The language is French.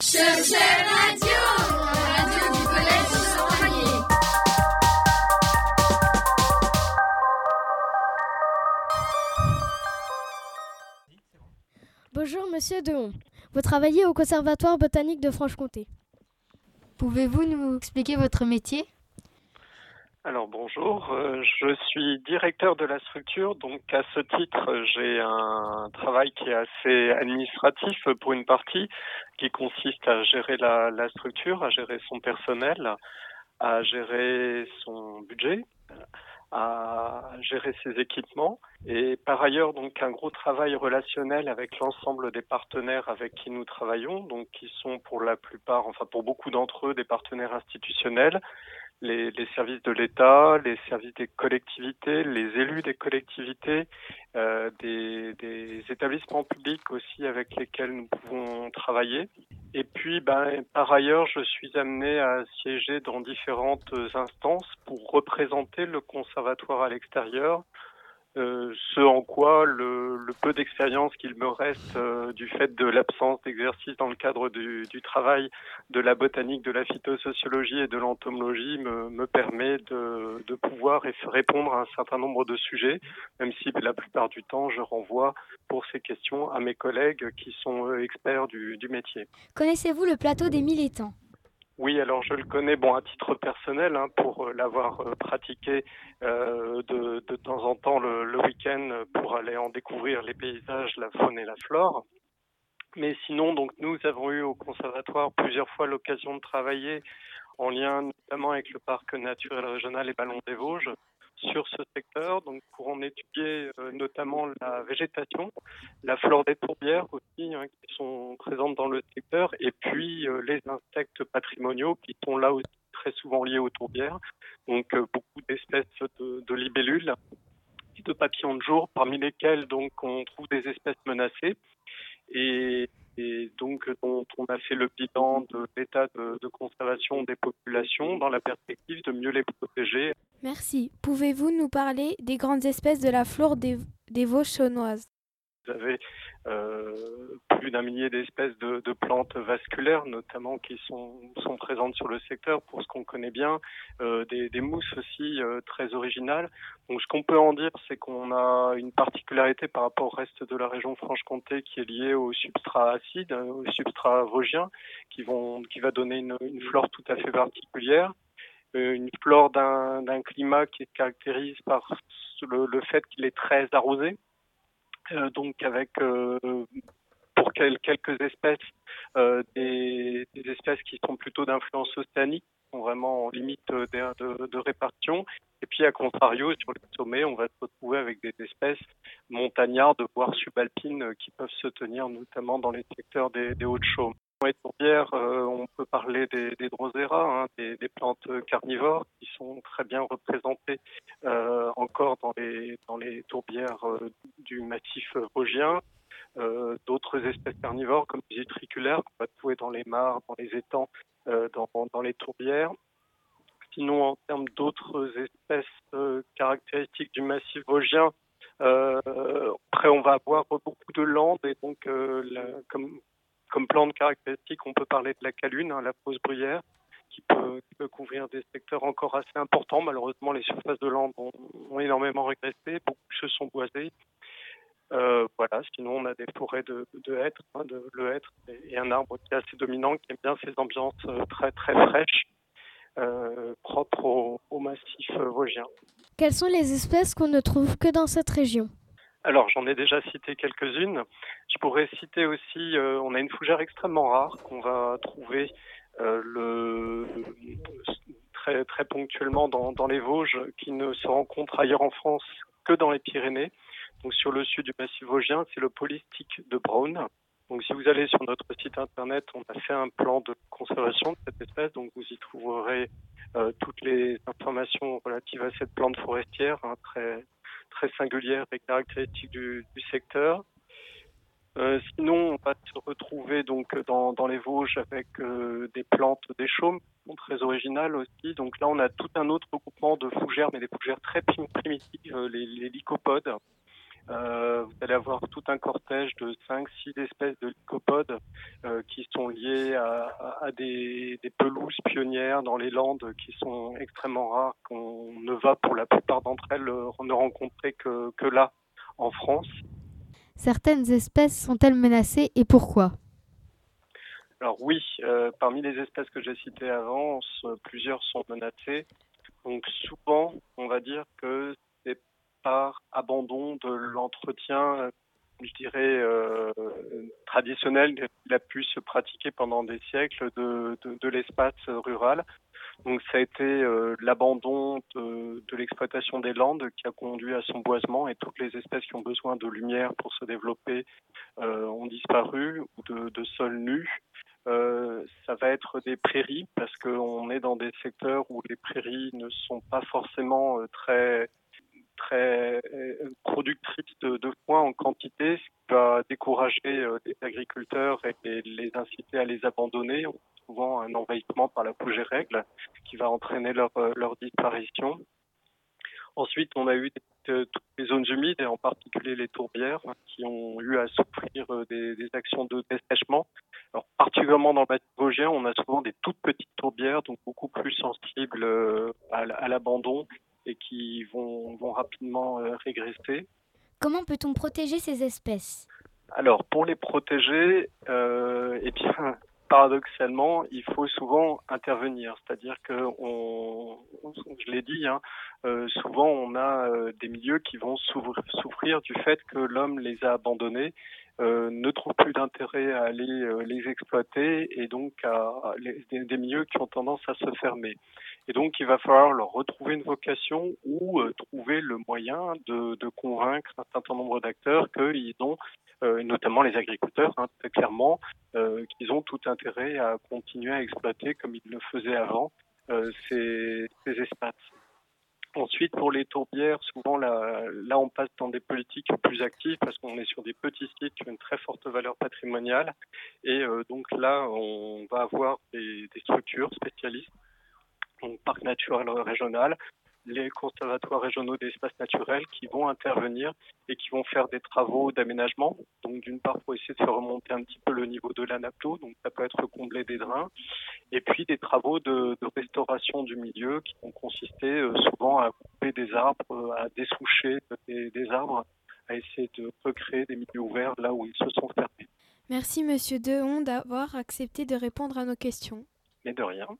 Radio, radio du collège Bonjour Monsieur Dehon. Vous travaillez au Conservatoire botanique de Franche-Comté. Pouvez-vous nous expliquer votre métier? Alors bonjour, euh, je suis directeur de la structure, donc à ce titre j'ai un travail qui est assez administratif pour une partie, qui consiste à gérer la, la structure, à gérer son personnel, à gérer son budget, à gérer ses équipements. Et par ailleurs donc un gros travail relationnel avec l'ensemble des partenaires avec qui nous travaillons donc qui sont pour la plupart enfin pour beaucoup d'entre eux des partenaires institutionnels les, les services de l'État, les services des collectivités, les élus des collectivités, euh, des, des, établissements publics aussi avec lesquels nous pouvons travailler. Et puis, ben, par ailleurs, je suis amené à siéger dans différentes instances pour représenter le conservatoire à l'extérieur, euh, ce en quoi le, peu d'expérience qu'il me reste euh, du fait de l'absence d'exercice dans le cadre du, travail de la botanique, de la phytosociologie et de l'entomologie me, me permet de, pouvoir répondre à un certain nombre de sujets, même si la plupart du temps je renvoie pour ces questions à mes collègues qui sont experts du, du métier. Connaissez-vous le plateau des mille étangs oui, alors je le connais, bon, à titre personnel, hein, pour euh, l'avoir euh, pratiqué euh, de, de, temps en temps le, le week-end pour aller en découvrir les paysages, la faune et la flore. Mais sinon, donc nous avons eu au conservatoire plusieurs fois l'occasion de travailler en lien notamment avec le parc naturel régional et Ballons des Vosges sur ce secteur, donc pour en étudier euh, notamment la végétation, la flore des tourbières aussi, hein, qui sont présentes dans le secteur, et puis euh, les insectes patrimoniaux qui sont là aussi très souvent liés aux tourbières, donc euh, beaucoup d'espèces de, de libellules, de papillons de jour, parmi lesquels donc on trouve des espèces menacées. Et et donc dont on a fait le bilan de l'état de, conservation des populations dans la perspective de mieux les protéger. Merci. Pouvez-vous nous parler des grandes espèces de la flore des, des Vosges Vous avez euh, plus d'un millier d'espèces de, plantes vasculaires, notamment qui sont, présentes sur le secteur, pour ce qu'on connaît bien, euh, des, mousses aussi euh, très originales. Donc, ce qu'on peut en dire, c'est qu'on a une particularité par rapport au reste de la région Franche-Comté qui est liée au substrat acide, au substrat vosgien, qui va donner une, flore tout à fait particulière. Une flore d'un climat qui se caractérise par le, fait qu'il est très arrosé, donc avec euh, pour quelques espèces euh, des, des, espèces qui sont plutôt d'influence océanique, sont vraiment en limite de, de, de, répartition. Et puis, à contrario, sur les sommets, on va se retrouver avec des espèces montagnardes, voire subalpines, qui peuvent se tenir notamment dans les secteurs des, des Hauts-de-Chaume. Les tourbières, euh, on peut parler des, hein, des, des, plantes carnivores qui sont très bien représentées euh, encore dans les, tourbières euh, du massif vosgien. D'autres espèces carnivores comme les utriculaires qu'on va trouver dans les mares, dans les étangs, dans, les tourbières. Sinon, en termes d'autres espèces caractéristiques du massif vosgien, après on va avoir beaucoup de landes et donc comme comme plante caractéristique, on peut parler de la calune, hein, la fausse bruyère, qui peut, couvrir des secteurs encore assez importants. Malheureusement, les surfaces de landes ont, énormément régressé, beaucoup se sont boisées. Euh, voilà, sinon on a des forêts de, de hêtres, hein, le hêtre et un arbre qui est assez dominant, qui aime bien ces ambiances euh, très très fraîches, euh, propres au, au massif vosgien. Quelles sont les espèces qu'on ne trouve que dans cette région? Alors, j'en ai déjà cité quelques-unes. Je pourrais citer aussi, euh, on a une fougère extrêmement rare qu'on va trouver euh, très, très ponctuellement dans, les Vosges, qui ne se rencontre ailleurs en France que dans les Pyrénées. Donc, sur le sud du massif vosgien, c'est le polistique de Braun. Donc, si vous allez sur notre site internet, on a fait un plan de conservation de cette espèce. Donc, vous y trouverez euh, toutes les informations relatives à cette plante forestière, hein, très très singulière et caractéristique du, secteur. Euh, sinon, on va se retrouver donc dans, les Vosges avec euh, des plantes des chaumes, très originales aussi. Donc là, on a tout un autre regroupement de fougères, mais des fougères très primitives, les, les lycopodes, Euh, vous allez avoir tout un cortège de 5-6 espèces de lycopodes euh, qui sont liées à, à, des, des, pelouses pionnières dans les Landes qui sont extrêmement rares, qu'on ne va pour la plupart d'entre elles ne rencontrer que, que là, en France. Certaines espèces sont-elles menacées et pourquoi? Alors oui, euh, parmi les espèces que j'ai citées avant, plusieurs sont menacées. Donc souvent, on va dire que abandon de l'entretien, je dirais, euh, traditionnel qui a pu se pratiquer pendant des siècles de, de, l'espace rural. Donc ça a été euh, l'abandon de, l'exploitation des landes qui a conduit à son boisement et toutes les espèces qui ont besoin de lumière pour se développer euh, ont disparu ou de, de sols nus. Euh, ça va être des prairies parce qu'on est dans des secteurs où les prairies ne sont pas forcément euh, très très euh, productrices de, de foin en quantité, ce qui va décourager les agriculteurs et les inciter à les abandonner. Souvent un envahissement par la fougère règle qui va entraîner leur, leur disparition. Ensuite, on a eu toutes les zones humides et en particulier les tourbières qui ont eu à souffrir des, actions de dessèchement alors, particulièrement dans le massif vosgien, on a souvent des toutes petites tourbières, donc beaucoup plus sensibles euh, à l'abandon et qui vont, vont rapidement euh, régresser. Comment peut-on protéger ces espèces? Alors, pour les protéger, euh, eh bien, paradoxalement, il faut souvent intervenir. C'est-à-dire que, on, je l'ai dit, hein, euh, souvent on a euh, des milieux qui vont souffrir du fait que l'homme les a abandonnés euh, ne trouvent plus d'intérêt à aller les exploiter et donc à, les, des, milieux qui ont tendance à se fermer. Et donc il va falloir leur retrouver une vocation ou euh, trouver le moyen de, convaincre un certain nombre d'acteurs qu'ils ont, euh, notamment les agriculteurs, hein, très clairement, qu'ils ont tout intérêt à continuer à exploiter comme ils le faisaient avant ces, ces espaces. Ensuite, pour les tourbières, souvent là, là, on passe dans des politiques plus actives parce qu'on est sur des petits sites qui ont une très forte valeur patrimoniale. Et euh, donc là, on va avoir des, des structures spécialistes, parc naturel régional, les conservatoires régionaux d'espaces naturels qui vont intervenir et qui vont faire des travaux d'aménagement. Donc d'une part pour essayer de faire remonter un petit peu le niveau de la donc ça peut être combler des drains, et puis des travaux de, de restauration du milieu qui vont consister euh, souvent à couper des arbres, à dessoucher des, des arbres, à essayer de recréer des milieux ouverts là où ils se sont fermés. Merci Monsieur Dehon d'avoir accepté de répondre à nos questions. Mais de rien.